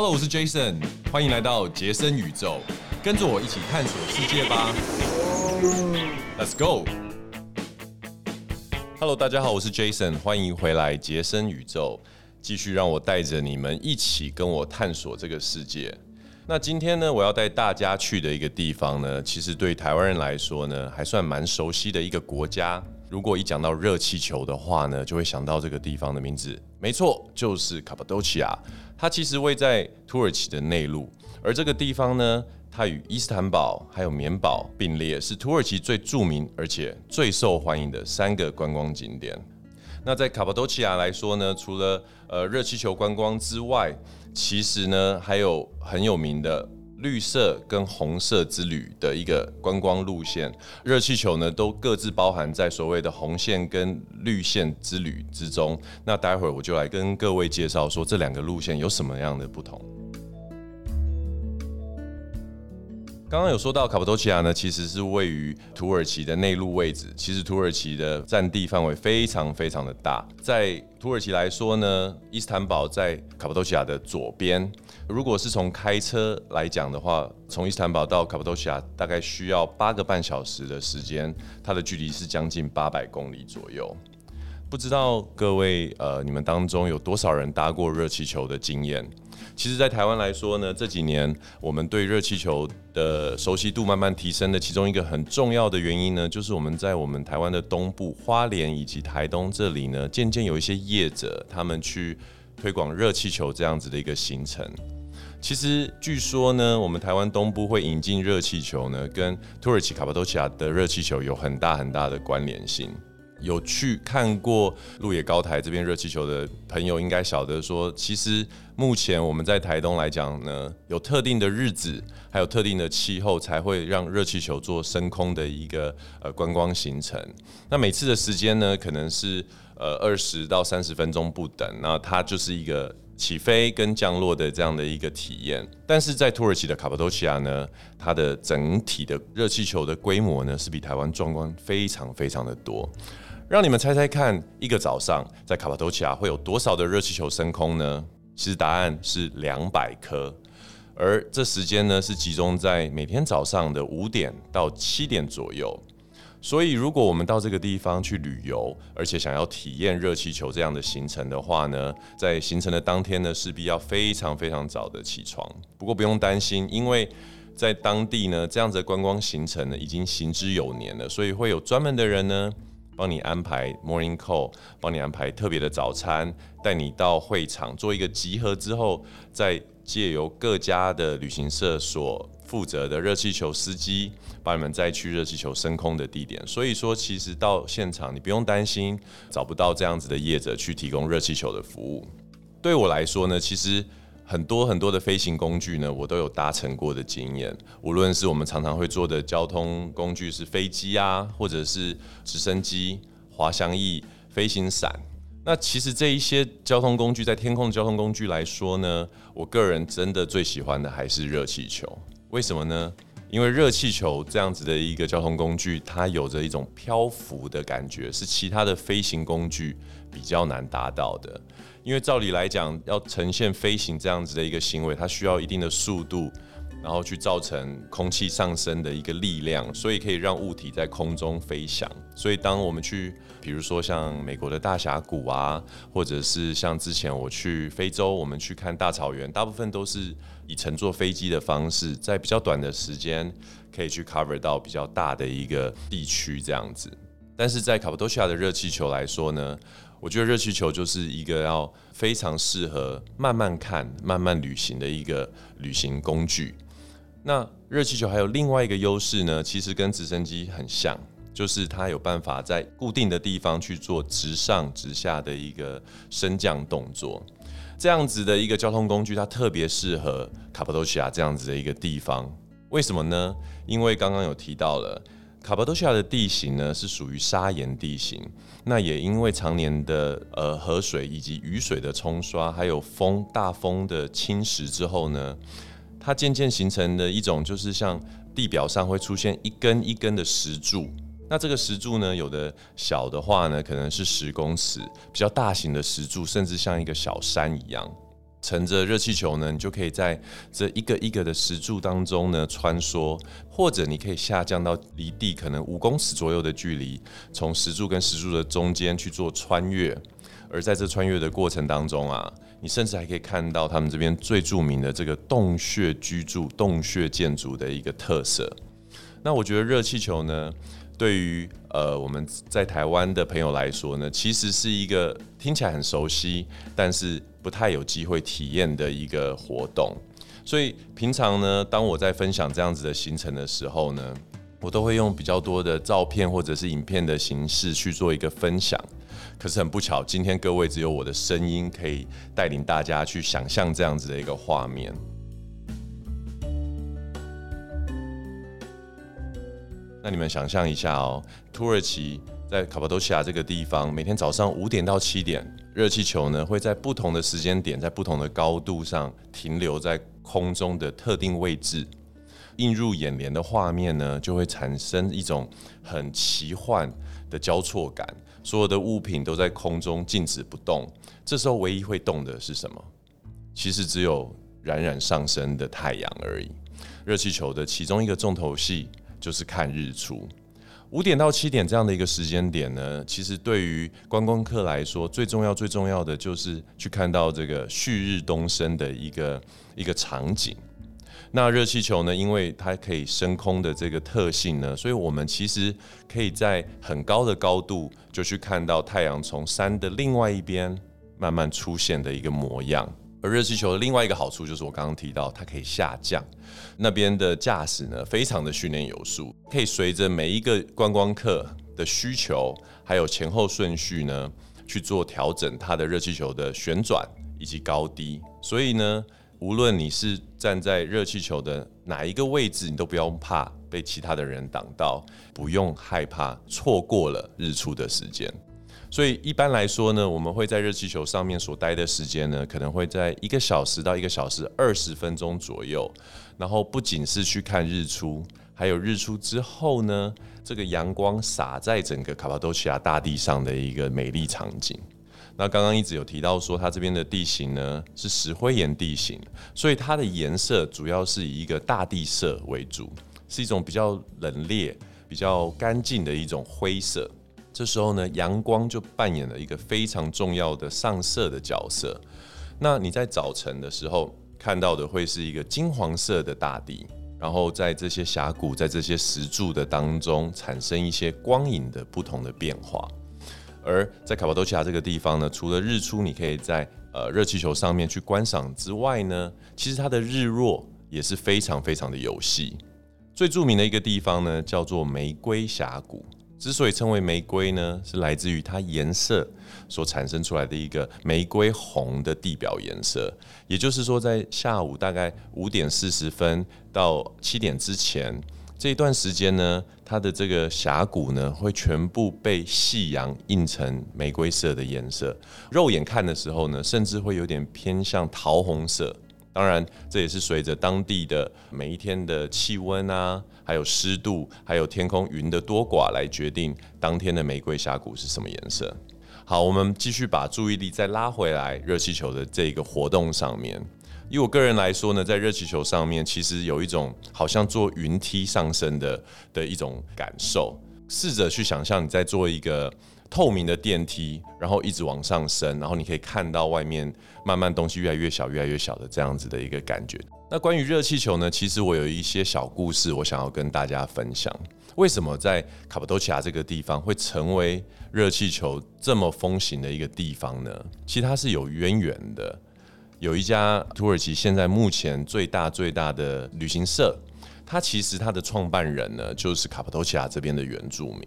Hello，我是 Jason，欢迎来到杰森宇宙，跟着我一起探索世界吧。Let's go。Hello，大家好，我是 Jason，欢迎回来杰森宇宙，继续让我带着你们一起跟我探索这个世界。那今天呢，我要带大家去的一个地方呢，其实对台湾人来说呢，还算蛮熟悉的一个国家。如果一讲到热气球的话呢，就会想到这个地方的名字，没错，就是卡帕多奇亚。它其实位在土耳其的内陆，而这个地方呢，它与伊斯坦堡还有棉堡并列，是土耳其最著名而且最受欢迎的三个观光景点。那在卡帕多奇亚来说呢，除了呃热气球观光之外，其实呢还有很有名的。绿色跟红色之旅的一个观光路线，热气球呢都各自包含在所谓的红线跟绿线之旅之中。那待会儿我就来跟各位介绍说这两个路线有什么样的不同。刚刚有说到卡帕多奇亚呢，其实是位于土耳其的内陆位置。其实土耳其的占地范围非常非常的大。在土耳其来说呢，伊斯坦堡在卡帕多奇亚的左边。如果是从开车来讲的话，从伊斯坦堡到卡帕多奇亚大概需要八个半小时的时间，它的距离是将近八百公里左右。不知道各位呃，你们当中有多少人搭过热气球的经验？其实，在台湾来说呢，这几年我们对热气球的熟悉度慢慢提升的其中一个很重要的原因呢，就是我们在我们台湾的东部花莲以及台东这里呢，渐渐有一些业者他们去推广热气球这样子的一个行程。其实据说呢，我们台湾东部会引进热气球呢，跟土耳其卡帕多奇亚的热气球有很大很大的关联性。有去看过鹿野高台这边热气球的朋友，应该晓得说，其实目前我们在台东来讲呢，有特定的日子，还有特定的气候，才会让热气球做升空的一个呃观光行程。那每次的时间呢，可能是呃二十到三十分钟不等，那它就是一个起飞跟降落的这样的一个体验。但是在土耳其的卡帕多奇亚呢，它的整体的热气球的规模呢，是比台湾壮观非常非常的多。让你们猜猜看，一个早上在卡帕多奇亚会有多少的热气球升空呢？其实答案是两百颗，而这时间呢是集中在每天早上的五点到七点左右。所以，如果我们到这个地方去旅游，而且想要体验热气球这样的行程的话呢，在行程的当天呢，势必要非常非常早的起床。不过不用担心，因为在当地呢，这样子的观光行程呢已经行之有年了，所以会有专门的人呢。帮你安排 morning call，帮你安排特别的早餐，带你到会场做一个集合之后，再借由各家的旅行社所负责的热气球司机，把你们再去热气球升空的地点。所以说，其实到现场你不用担心找不到这样子的业者去提供热气球的服务。对我来说呢，其实。很多很多的飞行工具呢，我都有搭乘过的经验。无论是我们常常会坐的交通工具是飞机啊，或者是直升机、滑翔翼、飞行伞。那其实这一些交通工具，在天空的交通工具来说呢，我个人真的最喜欢的还是热气球。为什么呢？因为热气球这样子的一个交通工具，它有着一种漂浮的感觉，是其他的飞行工具比较难达到的。因为照理来讲，要呈现飞行这样子的一个行为，它需要一定的速度，然后去造成空气上升的一个力量，所以可以让物体在空中飞翔。所以当我们去，比如说像美国的大峡谷啊，或者是像之前我去非洲，我们去看大草原，大部分都是以乘坐飞机的方式，在比较短的时间可以去 cover 到比较大的一个地区这样子。但是在卡帕多西亚的热气球来说呢？我觉得热气球就是一个要非常适合慢慢看、慢慢旅行的一个旅行工具。那热气球还有另外一个优势呢，其实跟直升机很像，就是它有办法在固定的地方去做直上直下的一个升降动作。这样子的一个交通工具，它特别适合卡帕多西亚这样子的一个地方。为什么呢？因为刚刚有提到了。卡帕多西亚的地形呢是属于砂岩地形，那也因为常年的呃河水以及雨水的冲刷，还有风大风的侵蚀之后呢，它渐渐形成的一种就是像地表上会出现一根一根的石柱，那这个石柱呢，有的小的话呢可能是十公尺，比较大型的石柱甚至像一个小山一样。乘着热气球呢，你就可以在这一个一个的石柱当中呢穿梭，或者你可以下降到离地可能五公尺左右的距离，从石柱跟石柱的中间去做穿越。而在这穿越的过程当中啊，你甚至还可以看到他们这边最著名的这个洞穴居住、洞穴建筑的一个特色。那我觉得热气球呢，对于呃我们在台湾的朋友来说呢，其实是一个听起来很熟悉，但是不太有机会体验的一个活动。所以平常呢，当我在分享这样子的行程的时候呢，我都会用比较多的照片或者是影片的形式去做一个分享。可是很不巧，今天各位只有我的声音可以带领大家去想象这样子的一个画面。那你们想象一下哦，土耳其在卡帕多奇亚这个地方，每天早上五点到七点，热气球呢会在不同的时间点，在不同的高度上停留在空中的特定位置，映入眼帘的画面呢，就会产生一种很奇幻的交错感。所有的物品都在空中静止不动，这时候唯一会动的是什么？其实只有冉冉上升的太阳而已。热气球的其中一个重头戏就是看日出。五点到七点这样的一个时间点呢，其实对于观光客来说，最重要、最重要的就是去看到这个旭日东升的一个一个场景。那热气球呢？因为它可以升空的这个特性呢，所以我们其实可以在很高的高度就去看到太阳从山的另外一边慢慢出现的一个模样。而热气球的另外一个好处就是我刚刚提到，它可以下降。那边的驾驶呢，非常的训练有素，可以随着每一个观光客的需求，还有前后顺序呢，去做调整它的热气球的旋转以及高低。所以呢。无论你是站在热气球的哪一个位置，你都不用怕被其他的人挡到，不用害怕错过了日出的时间。所以一般来说呢，我们会在热气球上面所待的时间呢，可能会在一个小时到一个小时二十分钟左右。然后不仅是去看日出，还有日出之后呢，这个阳光洒在整个卡帕多奇亚大地上的一个美丽场景。那刚刚一直有提到说，它这边的地形呢是石灰岩地形，所以它的颜色主要是以一个大地色为主，是一种比较冷冽、比较干净的一种灰色。这时候呢，阳光就扮演了一个非常重要的上色的角色。那你在早晨的时候看到的会是一个金黄色的大地，然后在这些峡谷、在这些石柱的当中产生一些光影的不同的变化。而在卡帕多奇亚这个地方呢，除了日出你可以在呃热气球上面去观赏之外呢，其实它的日落也是非常非常的有戏。最著名的一个地方呢，叫做玫瑰峡谷。之所以称为玫瑰呢，是来自于它颜色所产生出来的一个玫瑰红的地表颜色。也就是说，在下午大概五点四十分到七点之前。这一段时间呢，它的这个峡谷呢，会全部被夕阳映成玫瑰色的颜色。肉眼看的时候呢，甚至会有点偏向桃红色。当然，这也是随着当地的每一天的气温啊，还有湿度，还有天空云的多寡来决定当天的玫瑰峡谷是什么颜色。好，我们继续把注意力再拉回来热气球的这个活动上面。以我个人来说呢，在热气球上面，其实有一种好像坐云梯上升的的一种感受。试着去想象你在做一个透明的电梯，然后一直往上升，然后你可以看到外面慢慢东西越来越小、越来越小的这样子的一个感觉。那关于热气球呢，其实我有一些小故事，我想要跟大家分享。为什么在卡帕多奇亚这个地方会成为热气球这么风行的一个地方呢？其实它是有渊源的。有一家土耳其现在目前最大最大的旅行社，它其实它的创办人呢就是卡帕多奇亚这边的原住民。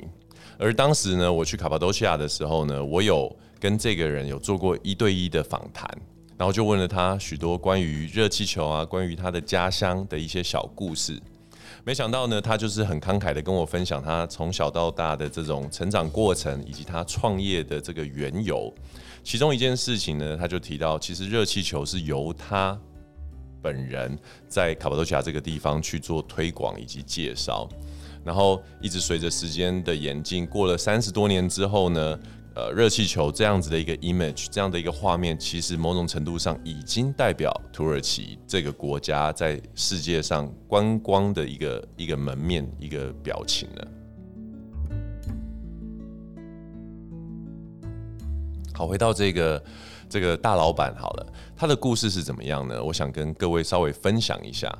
而当时呢，我去卡帕多西亚的时候呢，我有跟这个人有做过一对一的访谈，然后就问了他许多关于热气球啊，关于他的家乡的一些小故事。没想到呢，他就是很慷慨的跟我分享他从小到大的这种成长过程，以及他创业的这个缘由。其中一件事情呢，他就提到，其实热气球是由他本人在卡帕多西亚这个地方去做推广以及介绍，然后一直随着时间的演进，过了三十多年之后呢，呃热气球这样子的一个 image，这样的一个画面，其实某种程度上已经代表土耳其这个国家在世界上观光的一个一个门面、一个表情了。好，回到这个这个大老板好了，他的故事是怎么样呢？我想跟各位稍微分享一下。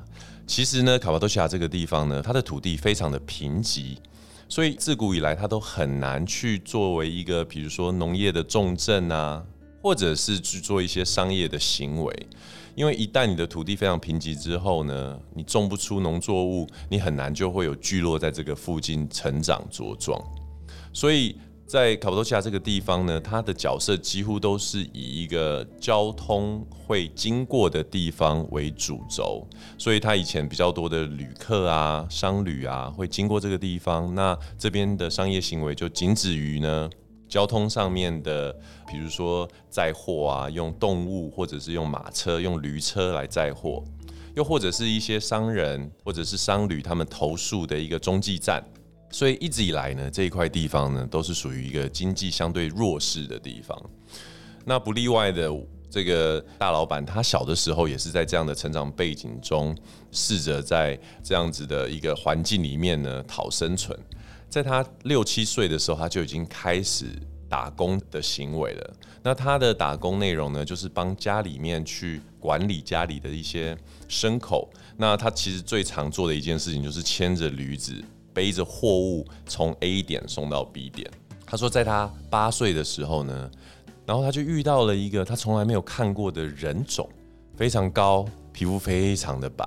其实呢，卡帕多西亚这个地方呢，它的土地非常的贫瘠，所以自古以来它都很难去作为一个，比如说农业的重镇啊，或者是去做一些商业的行为。因为一旦你的土地非常贫瘠之后呢，你种不出农作物，你很难就会有聚落在这个附近成长茁壮，所以。在卡帕多西亚这个地方呢，它的角色几乎都是以一个交通会经过的地方为主轴，所以它以前比较多的旅客啊、商旅啊会经过这个地方。那这边的商业行为就仅止于呢交通上面的，比如说载货啊，用动物或者是用马车、用驴车来载货，又或者是一些商人或者是商旅他们投诉的一个中继站。所以一直以来呢，这一块地方呢，都是属于一个经济相对弱势的地方。那不例外的，这个大老板他小的时候也是在这样的成长背景中，试着在这样子的一个环境里面呢讨生存。在他六七岁的时候，他就已经开始打工的行为了。那他的打工内容呢，就是帮家里面去管理家里的一些牲口。那他其实最常做的一件事情，就是牵着驴子。背着货物从 A 点送到 B 点。他说，在他八岁的时候呢，然后他就遇到了一个他从来没有看过的人种，非常高，皮肤非常的白，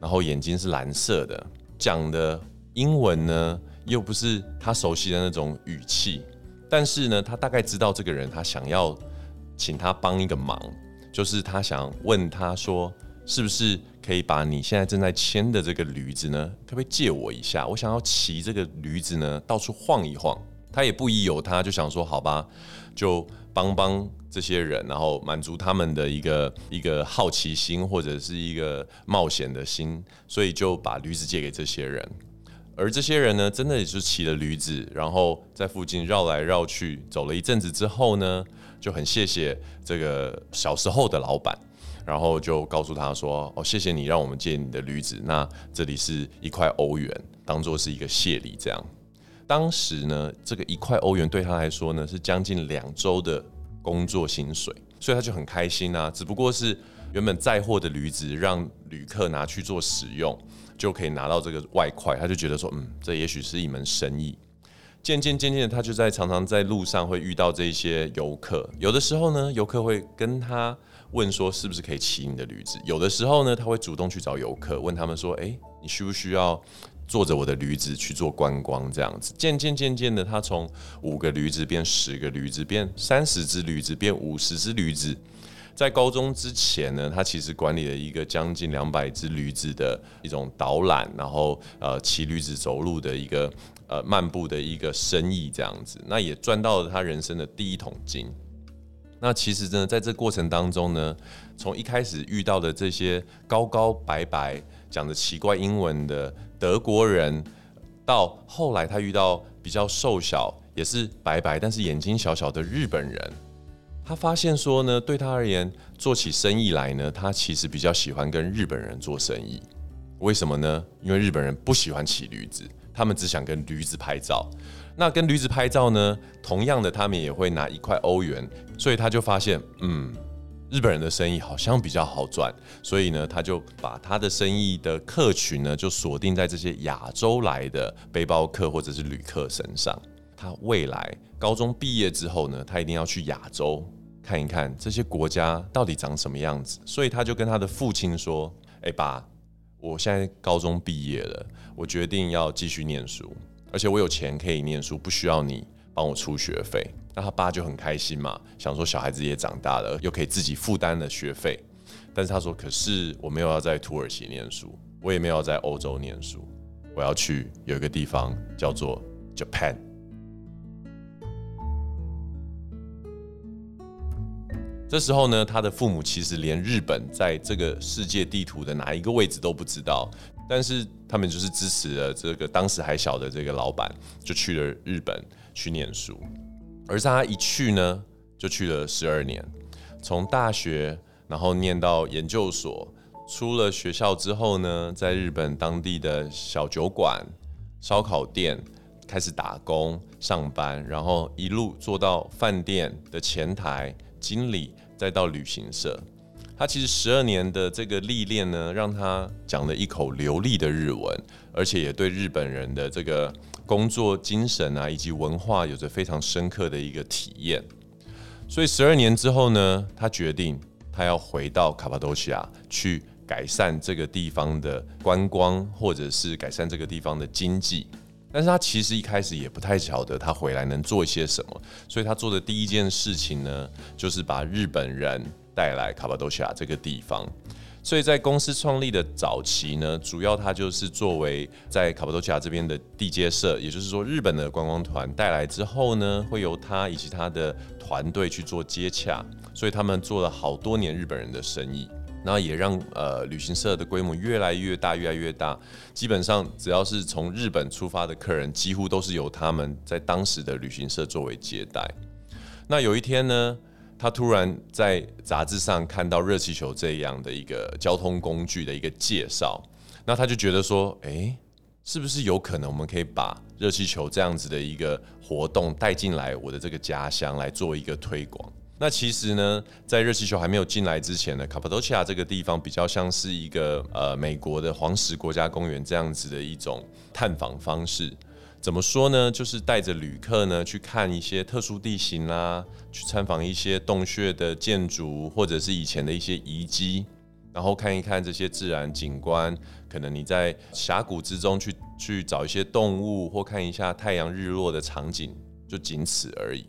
然后眼睛是蓝色的，讲的英文呢又不是他熟悉的那种语气，但是呢，他大概知道这个人他想要请他帮一个忙，就是他想问他说。是不是可以把你现在正在牵的这个驴子呢，可不可以借我一下？我想要骑这个驴子呢，到处晃一晃。他也不疑有他，就想说好吧，就帮帮这些人，然后满足他们的一个一个好奇心或者是一个冒险的心，所以就把驴子借给这些人。而这些人呢，真的也就骑了驴子，然后在附近绕来绕去，走了一阵子之后呢，就很谢谢这个小时候的老板。然后就告诉他说：“哦，谢谢你让我们借你的驴子，那这里是一块欧元，当做是一个谢礼。”这样，当时呢，这个一块欧元对他来说呢，是将近两周的工作薪水，所以他就很开心啊。只不过是原本载货的驴子让旅客拿去做使用，就可以拿到这个外快，他就觉得说：“嗯，这也许是一门生意。”渐渐渐渐的，他就在常常在路上会遇到这些游客，有的时候呢，游客会跟他。问说是不是可以骑你的驴子？有的时候呢，他会主动去找游客，问他们说：“哎，你需不需要坐着我的驴子去做观光？”这样子，渐渐渐渐的，他从五个驴子变十个驴子，变三十只驴子，变五十只驴子。在高中之前呢，他其实管理了一个将近两百只驴子的一种导览，然后呃骑驴子走路的一个呃漫步的一个生意，这样子，那也赚到了他人生的第一桶金。那其实呢，在这过程当中呢，从一开始遇到的这些高高白白、讲着奇怪英文的德国人，到后来他遇到比较瘦小、也是白白但是眼睛小小的日本人，他发现说呢，对他而言，做起生意来呢，他其实比较喜欢跟日本人做生意。为什么呢？因为日本人不喜欢骑驴子，他们只想跟驴子拍照。那跟驴子拍照呢？同样的，他们也会拿一块欧元，所以他就发现，嗯，日本人的生意好像比较好赚，所以呢，他就把他的生意的客群呢，就锁定在这些亚洲来的背包客或者是旅客身上。他未来高中毕业之后呢，他一定要去亚洲看一看这些国家到底长什么样子，所以他就跟他的父亲说：“哎，爸，我现在高中毕业了，我决定要继续念书。”而且我有钱可以念书，不需要你帮我出学费。那他爸就很开心嘛，想说小孩子也长大了，又可以自己负担了学费。但是他说：“可是我没有要在土耳其念书，我也没有要在欧洲念书，我要去有一个地方叫做 Japan。”这时候呢，他的父母其实连日本在这个世界地图的哪一个位置都不知道。但是他们就是支持了这个当时还小的这个老板，就去了日本去念书。而他一去呢，就去了十二年，从大学然后念到研究所，出了学校之后呢，在日本当地的小酒馆、烧烤店开始打工上班，然后一路做到饭店的前台经理，再到旅行社。他其实十二年的这个历练呢，让他讲了一口流利的日文，而且也对日本人的这个工作精神啊，以及文化有着非常深刻的一个体验。所以十二年之后呢，他决定他要回到卡帕多西亚去改善这个地方的观光，或者是改善这个地方的经济。但是他其实一开始也不太晓得他回来能做一些什么，所以他做的第一件事情呢，就是把日本人。带来卡巴多西亚这个地方，所以在公司创立的早期呢，主要它就是作为在卡巴多西亚这边的地接社，也就是说日本的观光团带来之后呢，会由他以及他的团队去做接洽，所以他们做了好多年日本人的生意，那也让呃旅行社的规模越来越大，越来越大。基本上只要是从日本出发的客人，几乎都是由他们在当时的旅行社作为接待。那有一天呢？他突然在杂志上看到热气球这样的一个交通工具的一个介绍，那他就觉得说，哎，是不是有可能我们可以把热气球这样子的一个活动带进来我的这个家乡来做一个推广？那其实呢，在热气球还没有进来之前呢，卡帕多奇亚这个地方比较像是一个呃美国的黄石国家公园这样子的一种探访方式。怎么说呢？就是带着旅客呢去看一些特殊地形啦，去参访一些洞穴的建筑，或者是以前的一些遗迹，然后看一看这些自然景观。可能你在峡谷之中去去找一些动物，或看一下太阳日落的场景，就仅此而已。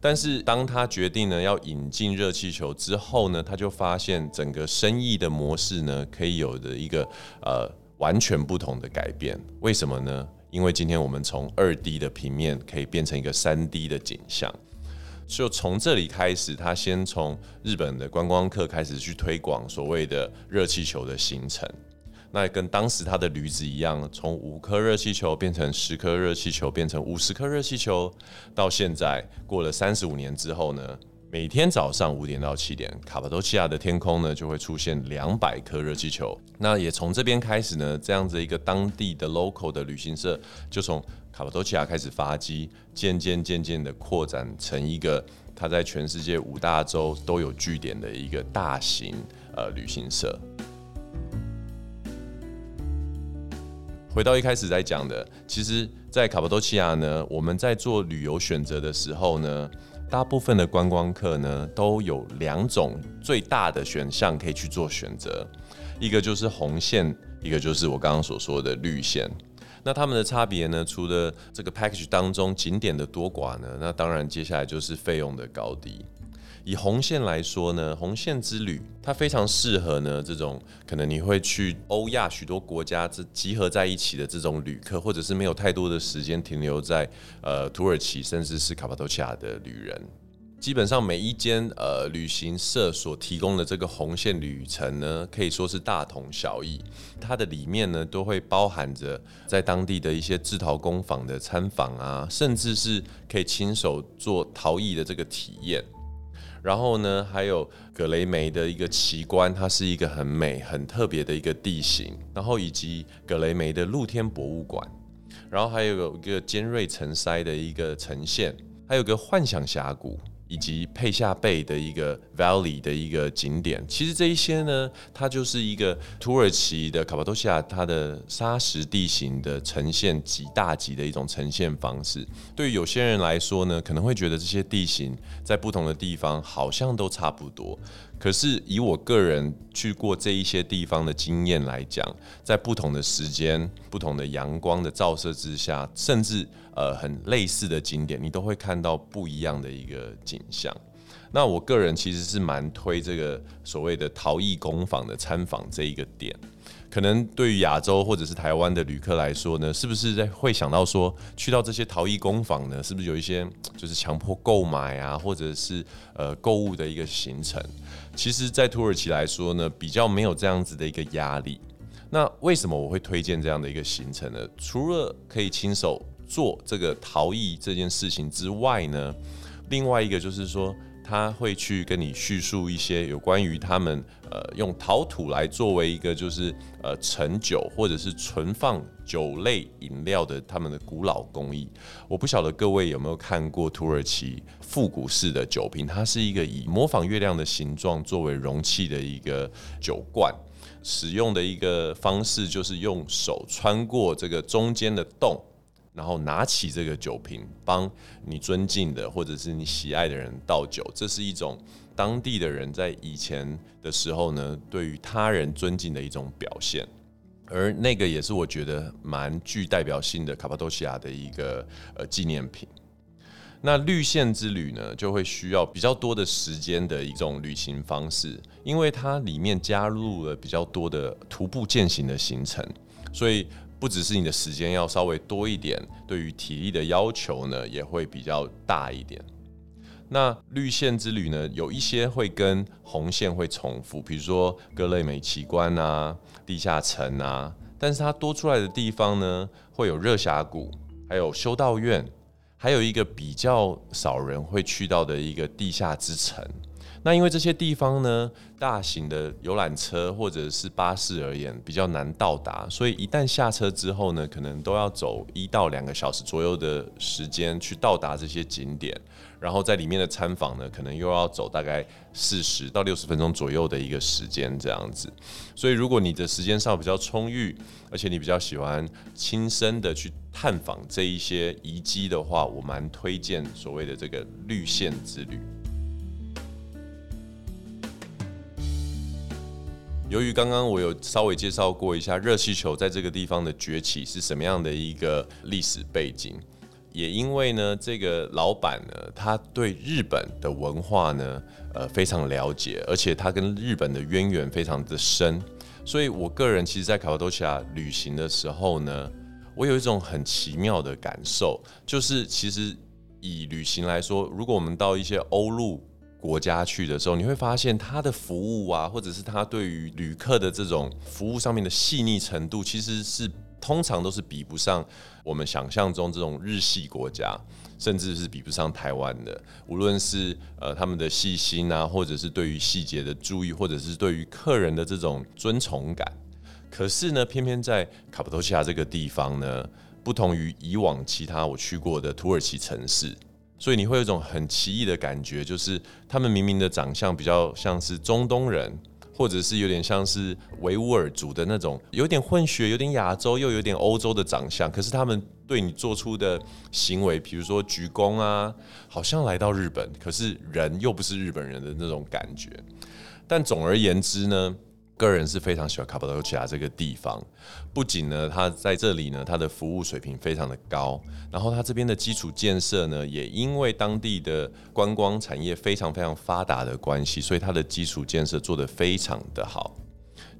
但是当他决定呢要引进热气球之后呢，他就发现整个生意的模式呢可以有的一个呃完全不同的改变。为什么呢？因为今天我们从二 D 的平面可以变成一个三 D 的景象，就从这里开始，他先从日本的观光客开始去推广所谓的热气球的形成。那跟当时他的驴子一样，从五颗热气球变成十颗热气球，变成五十颗热气球，到现在过了三十五年之后呢？每天早上五点到七点，卡帕多奇亚的天空呢就会出现两百颗热气球。那也从这边开始呢，这样子一个当地的 local 的旅行社就从卡帕多奇亚开始发迹，渐渐渐渐的扩展成一个它在全世界五大洲都有据点的一个大型呃旅行社。回到一开始在讲的，其实，在卡帕多奇亚呢，我们在做旅游选择的时候呢。大部分的观光客呢，都有两种最大的选项可以去做选择，一个就是红线，一个就是我刚刚所说的绿线。那他们的差别呢，除了这个 package 当中景点的多寡呢，那当然接下来就是费用的高低。以红线来说呢，红线之旅它非常适合呢这种可能你会去欧亚许多国家这集合在一起的这种旅客，或者是没有太多的时间停留在呃土耳其甚至是卡帕多奇亚的旅人。基本上每一间呃旅行社所提供的这个红线旅程呢，可以说是大同小异。它的里面呢，都会包含着在当地的一些制陶工坊的参访啊，甚至是可以亲手做陶艺的这个体验。然后呢，还有格雷梅的一个奇观，它是一个很美、很特别的一个地形。然后以及格雷梅的露天博物馆，然后还有一个尖锐城塞的一个呈现，还有个幻想峡谷。以及佩夏贝的一个 valley 的一个景点，其实这一些呢，它就是一个土耳其的卡帕多西亚它的砂石地形的呈现极大级的一种呈现方式。对于有些人来说呢，可能会觉得这些地形在不同的地方好像都差不多。可是以我个人去过这一些地方的经验来讲，在不同的时间、不同的阳光的照射之下，甚至呃很类似的景点，你都会看到不一样的一个景象。那我个人其实是蛮推这个所谓的陶艺工坊的参访这一个点。可能对于亚洲或者是台湾的旅客来说呢，是不是在会想到说去到这些陶艺工坊呢？是不是有一些就是强迫购买啊，或者是呃购物的一个行程？其实，在土耳其来说呢，比较没有这样子的一个压力。那为什么我会推荐这样的一个行程呢？除了可以亲手做这个陶艺这件事情之外呢，另外一个就是说。他会去跟你叙述一些有关于他们呃用陶土来作为一个就是呃陈酒或者是存放酒类饮料的他们的古老工艺。我不晓得各位有没有看过土耳其复古式的酒瓶，它是一个以模仿月亮的形状作为容器的一个酒罐，使用的一个方式就是用手穿过这个中间的洞。然后拿起这个酒瓶，帮你尊敬的或者是你喜爱的人倒酒，这是一种当地的人在以前的时候呢，对于他人尊敬的一种表现。而那个也是我觉得蛮具代表性的卡帕多西亚的一个呃纪念品。那绿线之旅呢，就会需要比较多的时间的一种旅行方式，因为它里面加入了比较多的徒步践行的行程，所以。不只是你的时间要稍微多一点，对于体力的要求呢也会比较大一点。那绿线之旅呢，有一些会跟红线会重复，比如说各类美奇观啊、地下城啊，但是它多出来的地方呢，会有热峡谷，还有修道院，还有一个比较少人会去到的一个地下之城。那因为这些地方呢，大型的游览车或者是巴士而言比较难到达，所以一旦下车之后呢，可能都要走一到两个小时左右的时间去到达这些景点，然后在里面的参访呢，可能又要走大概四十到六十分钟左右的一个时间这样子。所以如果你的时间上比较充裕，而且你比较喜欢亲身的去探访这一些遗迹的话，我蛮推荐所谓的这个绿线之旅。由于刚刚我有稍微介绍过一下热气球在这个地方的崛起是什么样的一个历史背景，也因为呢，这个老板呢，他对日本的文化呢，呃，非常了解，而且他跟日本的渊源非常的深，所以我个人其实，在卡帕多奇亚旅行的时候呢，我有一种很奇妙的感受，就是其实以旅行来说，如果我们到一些欧陆。国家去的时候，你会发现他的服务啊，或者是他对于旅客的这种服务上面的细腻程度，其实是通常都是比不上我们想象中这种日系国家，甚至是比不上台湾的。无论是呃他们的细心啊，或者是对于细节的注意，或者是对于客人的这种尊崇感。可是呢，偏偏在卡帕多西亚这个地方呢，不同于以往其他我去过的土耳其城市。所以你会有一种很奇异的感觉，就是他们明明的长相比较像是中东人，或者是有点像是维吾尔族的那种，有点混血、有点亚洲又有点欧洲的长相，可是他们对你做出的行为，比如说鞠躬啊，好像来到日本，可是人又不是日本人的那种感觉。但总而言之呢。个人是非常喜欢卡帕多奇亚这个地方，不仅呢，它在这里呢，它的服务水平非常的高，然后它这边的基础建设呢，也因为当地的观光产业非常非常发达的关系，所以它的基础建设做得非常的好。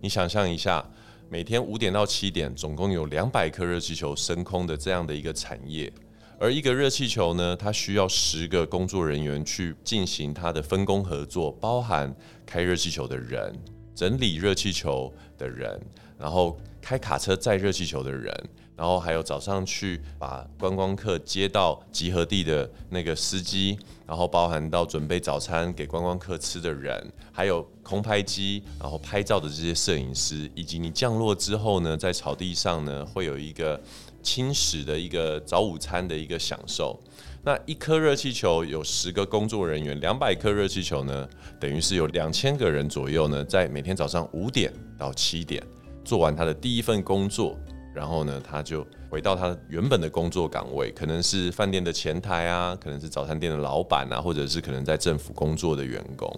你想象一下，每天五点到七点，总共有两百颗热气球升空的这样的一个产业，而一个热气球呢，它需要十个工作人员去进行它的分工合作，包含开热气球的人。整理热气球的人，然后开卡车载热气球的人，然后还有早上去把观光客接到集合地的那个司机，然后包含到准备早餐给观光客吃的人，还有空拍机，然后拍照的这些摄影师，以及你降落之后呢，在草地上呢会有一个轻食的一个早午餐的一个享受。那一颗热气球有十个工作人员，两百颗热气球呢，等于是有两千个人左右呢，在每天早上五点到七点做完他的第一份工作，然后呢，他就回到他原本的工作岗位，可能是饭店的前台啊，可能是早餐店的老板啊，或者是可能在政府工作的员工。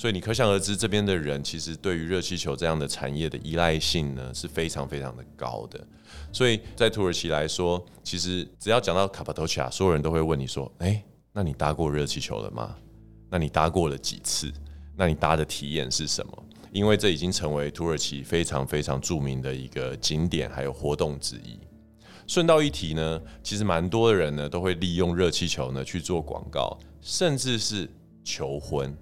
所以你可想而知，这边的人其实对于热气球这样的产业的依赖性呢是非常非常的高的。所以在土耳其来说，其实只要讲到卡帕多奇亚，所有人都会问你说：“哎，那你搭过热气球了吗？那你搭过了几次？那你搭的体验是什么？”因为这已经成为土耳其非常非常著名的一个景点还有活动之一。顺道一提呢，其实蛮多的人呢都会利用热气球呢去做广告，甚至是求婚。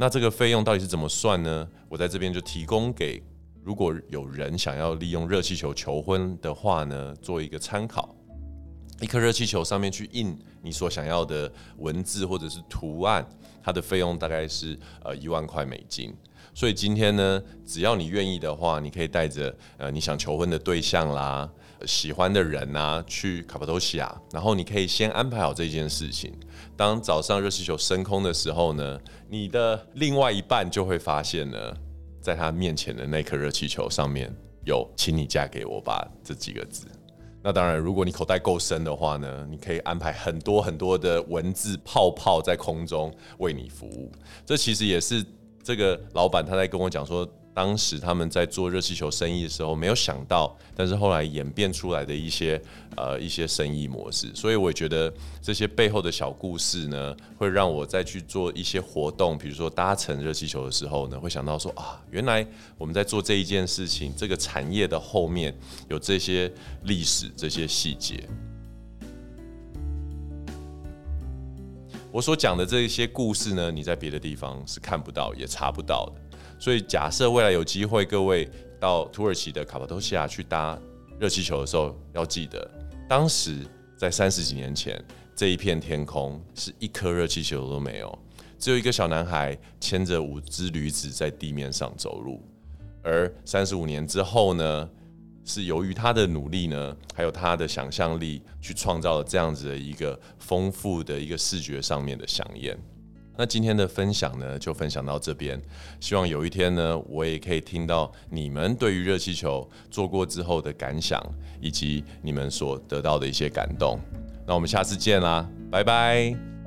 那这个费用到底是怎么算呢？我在这边就提供给如果有人想要利用热气球求婚的话呢，做一个参考。一颗热气球上面去印你所想要的文字或者是图案，它的费用大概是呃一万块美金。所以今天呢，只要你愿意的话，你可以带着呃你想求婚的对象啦、喜欢的人啊，去卡帕多西亚，然后你可以先安排好这件事情。当早上热气球升空的时候呢，你的另外一半就会发现呢，在他面前的那颗热气球上面有“请你嫁给我吧”这几个字。那当然，如果你口袋够深的话呢，你可以安排很多很多的文字泡泡在空中为你服务。这其实也是。这个老板他在跟我讲说，当时他们在做热气球生意的时候，没有想到，但是后来演变出来的一些呃一些生意模式，所以我觉得这些背后的小故事呢，会让我再去做一些活动，比如说搭乘热气球的时候呢，会想到说啊，原来我们在做这一件事情，这个产业的后面有这些历史、这些细节。我所讲的这些故事呢，你在别的地方是看不到也查不到的。所以假设未来有机会，各位到土耳其的卡帕多西亚去搭热气球的时候，要记得，当时在三十几年前，这一片天空是一颗热气球都没有，只有一个小男孩牵着五只驴子在地面上走路。而三十五年之后呢？是由于他的努力呢，还有他的想象力，去创造了这样子的一个丰富的一个视觉上面的响宴。那今天的分享呢，就分享到这边。希望有一天呢，我也可以听到你们对于热气球做过之后的感想，以及你们所得到的一些感动。那我们下次见啦，拜拜。